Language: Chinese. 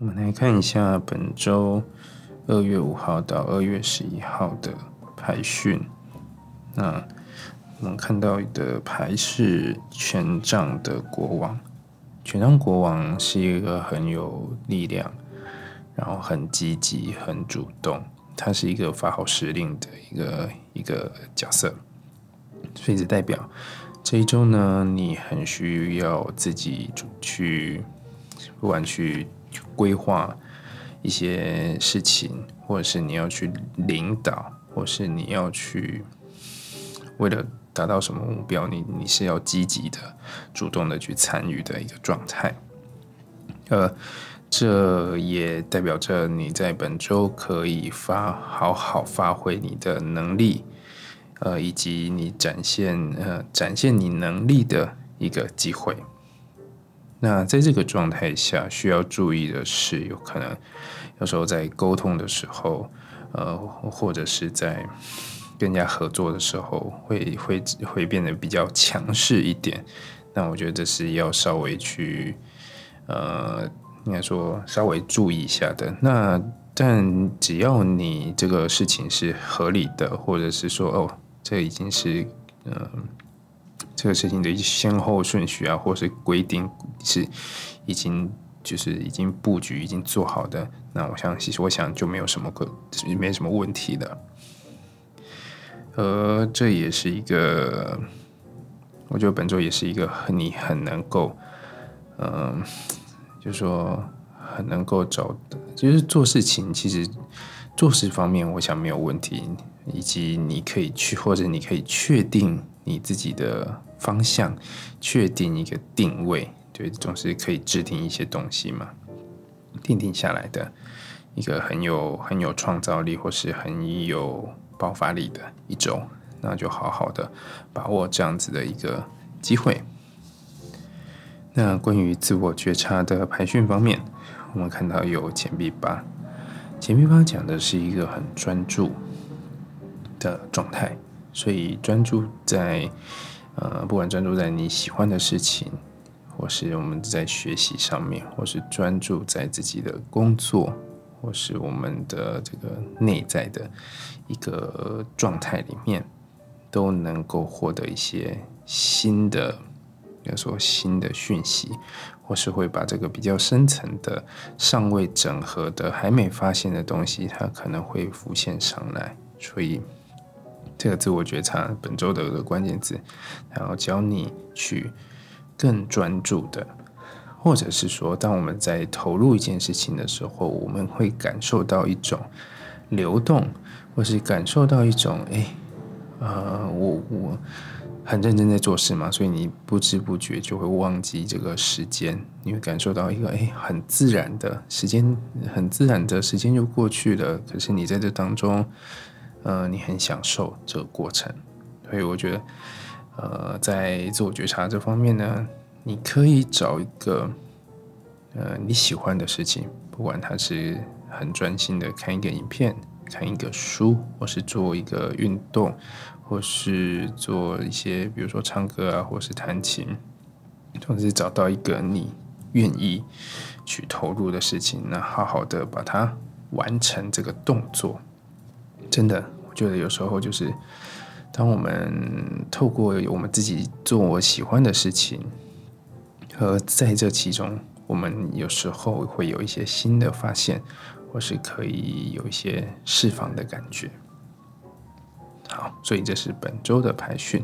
我们来看一下本周二月五号到二月十一号的排讯。那我们看到的牌是权杖的国王。权杖国王是一个很有力量，然后很积极、很主动，他是一个发号施令的一个一个角色。所以这代表这一周呢，你很需要自己去，不管去规划一些事情，或者是你要去领导，或是你要去为了达到什么目标，你你是要积极的、主动的去参与的一个状态。呃，这也代表着你在本周可以发好好发挥你的能力。呃，以及你展现呃展现你能力的一个机会。那在这个状态下，需要注意的是，有可能有时候在沟通的时候，呃，或者是在跟人家合作的时候，会会会变得比较强势一点。那我觉得这是要稍微去呃，应该说稍微注意一下的。那但只要你这个事情是合理的，或者是说哦。这已经是，嗯，这个事情的先后顺序啊，或是规定是已经就是已经布局已经做好的，那我想其实我想就没有什么个没什么问题的。呃，这也是一个，我觉得本周也是一个很你很能够，嗯，就说很能够找，就是做事情其实做事方面，我想没有问题。以及你可以去，或者你可以确定你自己的方向，确定一个定位，对，总是可以制定一些东西嘛，定定下来的一个很有很有创造力，或是很有爆发力的一周，那就好好的把握这样子的一个机会。那关于自我觉察的排训方面，我们看到有钱币八，钱币八讲的是一个很专注。的状态，所以专注在呃，不管专注在你喜欢的事情，或是我们在学习上面，或是专注在自己的工作，或是我们的这个内在的一个状态里面，都能够获得一些新的，比如说新的讯息，或是会把这个比较深层的、尚未整合的、还没发现的东西，它可能会浮现上来，所以。这个自我觉察本周的一个关键字，然后教你去更专注的，或者是说，当我们在投入一件事情的时候，我们会感受到一种流动，或是感受到一种哎，呃，我我很认真在做事嘛，所以你不知不觉就会忘记这个时间，你会感受到一个哎，很自然的时间，很自然的时间就过去了，可是你在这当中。呃，你很享受这个过程，所以我觉得，呃，在自我觉察这方面呢，你可以找一个呃你喜欢的事情，不管它是很专心的看一个影片、看一个书，或是做一个运动，或是做一些比如说唱歌啊，或是弹琴，总之找到一个你愿意去投入的事情，那好好的把它完成这个动作。真的，我觉得有时候就是，当我们透过我们自己做我喜欢的事情，和在这其中，我们有时候会有一些新的发现，或是可以有一些释放的感觉。好，所以这是本周的排训。